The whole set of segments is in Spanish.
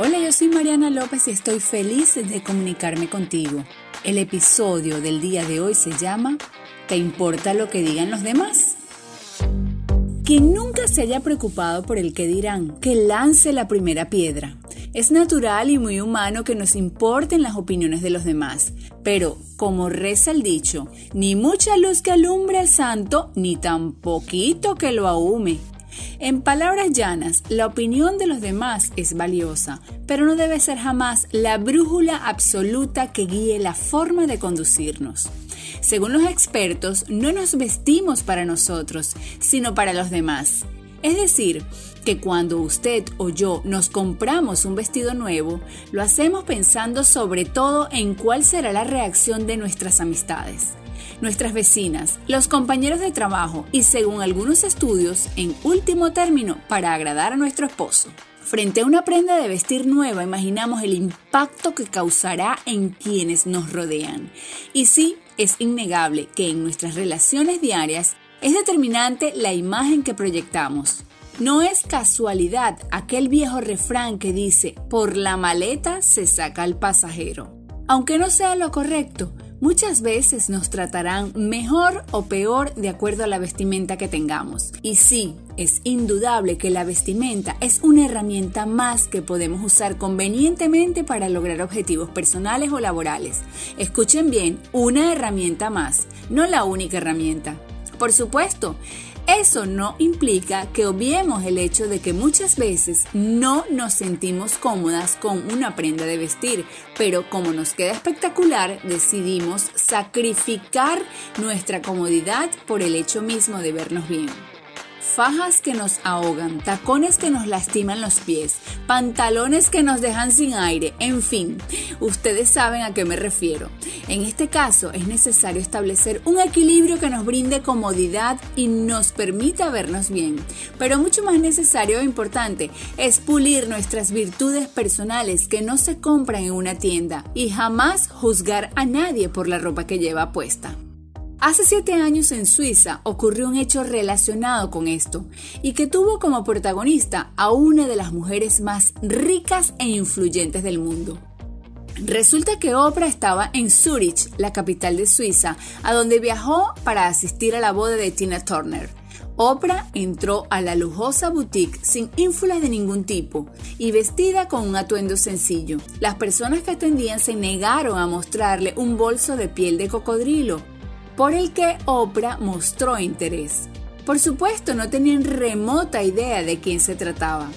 Hola, yo soy Mariana López y estoy feliz de comunicarme contigo. El episodio del día de hoy se llama ¿Te importa lo que digan los demás? Quien nunca se haya preocupado por el que dirán, que lance la primera piedra. Es natural y muy humano que nos importen las opiniones de los demás, pero, como reza el dicho, ni mucha luz que alumbre al santo, ni tan poquito que lo ahume. En palabras llanas, la opinión de los demás es valiosa, pero no debe ser jamás la brújula absoluta que guíe la forma de conducirnos. Según los expertos, no nos vestimos para nosotros, sino para los demás. Es decir, que cuando usted o yo nos compramos un vestido nuevo, lo hacemos pensando sobre todo en cuál será la reacción de nuestras amistades nuestras vecinas, los compañeros de trabajo y según algunos estudios, en último término, para agradar a nuestro esposo. Frente a una prenda de vestir nueva, imaginamos el impacto que causará en quienes nos rodean. Y sí, es innegable que en nuestras relaciones diarias es determinante la imagen que proyectamos. No es casualidad aquel viejo refrán que dice, por la maleta se saca el pasajero. Aunque no sea lo correcto, Muchas veces nos tratarán mejor o peor de acuerdo a la vestimenta que tengamos. Y sí, es indudable que la vestimenta es una herramienta más que podemos usar convenientemente para lograr objetivos personales o laborales. Escuchen bien, una herramienta más, no la única herramienta. Por supuesto, eso no implica que obviemos el hecho de que muchas veces no nos sentimos cómodas con una prenda de vestir, pero como nos queda espectacular, decidimos sacrificar nuestra comodidad por el hecho mismo de vernos bien fajas que nos ahogan, tacones que nos lastiman los pies, pantalones que nos dejan sin aire, en fin, ustedes saben a qué me refiero. En este caso es necesario establecer un equilibrio que nos brinde comodidad y nos permita vernos bien, pero mucho más necesario e importante es pulir nuestras virtudes personales que no se compran en una tienda y jamás juzgar a nadie por la ropa que lleva puesta. Hace siete años en Suiza ocurrió un hecho relacionado con esto y que tuvo como protagonista a una de las mujeres más ricas e influyentes del mundo. Resulta que Oprah estaba en Zurich, la capital de Suiza, a donde viajó para asistir a la boda de Tina Turner. Oprah entró a la lujosa boutique sin ínfulas de ningún tipo y vestida con un atuendo sencillo. Las personas que atendían se negaron a mostrarle un bolso de piel de cocodrilo por el que Oprah mostró interés. Por supuesto, no tenían remota idea de quién se trataba.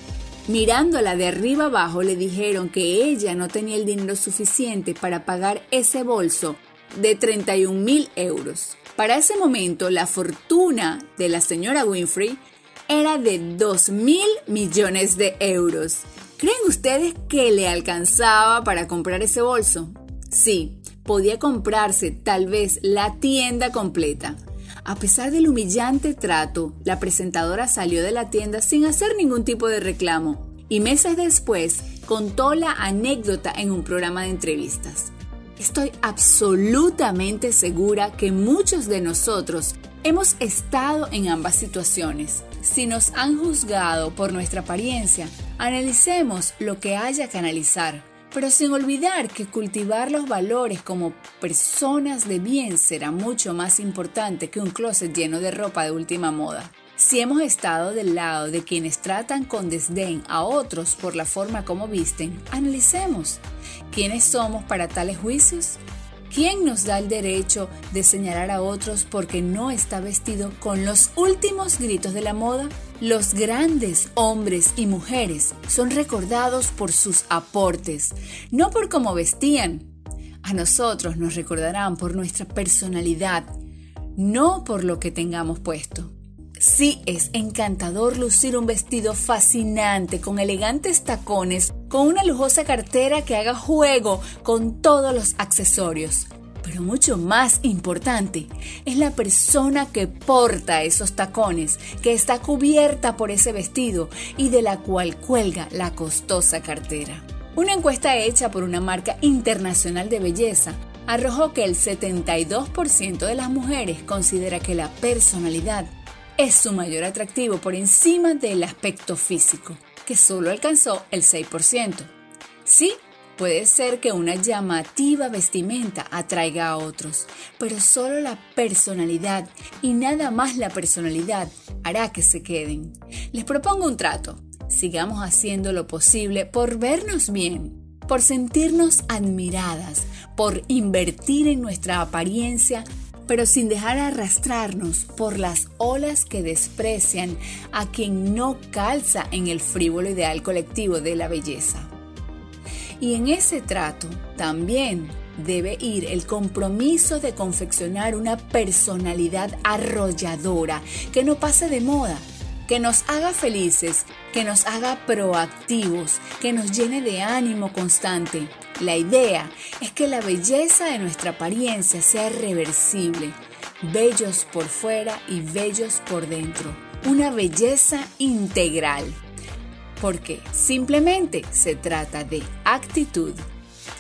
Mirándola de arriba abajo le dijeron que ella no tenía el dinero suficiente para pagar ese bolso de 31 mil euros. Para ese momento la fortuna de la señora Winfrey era de 2 mil millones de euros. ¿Creen ustedes que le alcanzaba para comprar ese bolso? Sí, podía comprarse tal vez la tienda completa. A pesar del humillante trato, la presentadora salió de la tienda sin hacer ningún tipo de reclamo y meses después contó la anécdota en un programa de entrevistas. Estoy absolutamente segura que muchos de nosotros hemos estado en ambas situaciones. Si nos han juzgado por nuestra apariencia, analicemos lo que haya que analizar pero sin olvidar que cultivar los valores como personas de bien será mucho más importante que un closet lleno de ropa de última moda. Si hemos estado del lado de quienes tratan con desdén a otros por la forma como visten, analicemos quiénes somos para tales juicios ¿Quién nos da el derecho de señalar a otros porque no está vestido con los últimos gritos de la moda? Los grandes hombres y mujeres son recordados por sus aportes, no por cómo vestían. A nosotros nos recordarán por nuestra personalidad, no por lo que tengamos puesto. Sí, es encantador lucir un vestido fascinante con elegantes tacones, con una lujosa cartera que haga juego con todos los accesorios. Pero mucho más importante es la persona que porta esos tacones, que está cubierta por ese vestido y de la cual cuelga la costosa cartera. Una encuesta hecha por una marca internacional de belleza arrojó que el 72% de las mujeres considera que la personalidad es su mayor atractivo por encima del aspecto físico, que solo alcanzó el 6%. Sí, Puede ser que una llamativa vestimenta atraiga a otros, pero solo la personalidad y nada más la personalidad hará que se queden. Les propongo un trato. Sigamos haciendo lo posible por vernos bien, por sentirnos admiradas, por invertir en nuestra apariencia, pero sin dejar arrastrarnos por las olas que desprecian a quien no calza en el frívolo ideal colectivo de la belleza. Y en ese trato también debe ir el compromiso de confeccionar una personalidad arrolladora que no pase de moda, que nos haga felices, que nos haga proactivos, que nos llene de ánimo constante. La idea es que la belleza de nuestra apariencia sea reversible, bellos por fuera y bellos por dentro, una belleza integral porque simplemente se trata de actitud.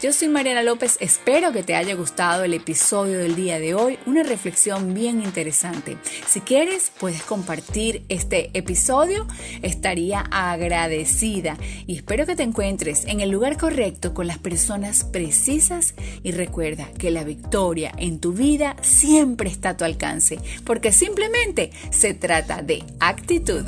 Yo soy Mariana López, espero que te haya gustado el episodio del día de hoy, una reflexión bien interesante. Si quieres, puedes compartir este episodio, estaría agradecida y espero que te encuentres en el lugar correcto con las personas precisas y recuerda que la victoria en tu vida siempre está a tu alcance, porque simplemente se trata de actitud.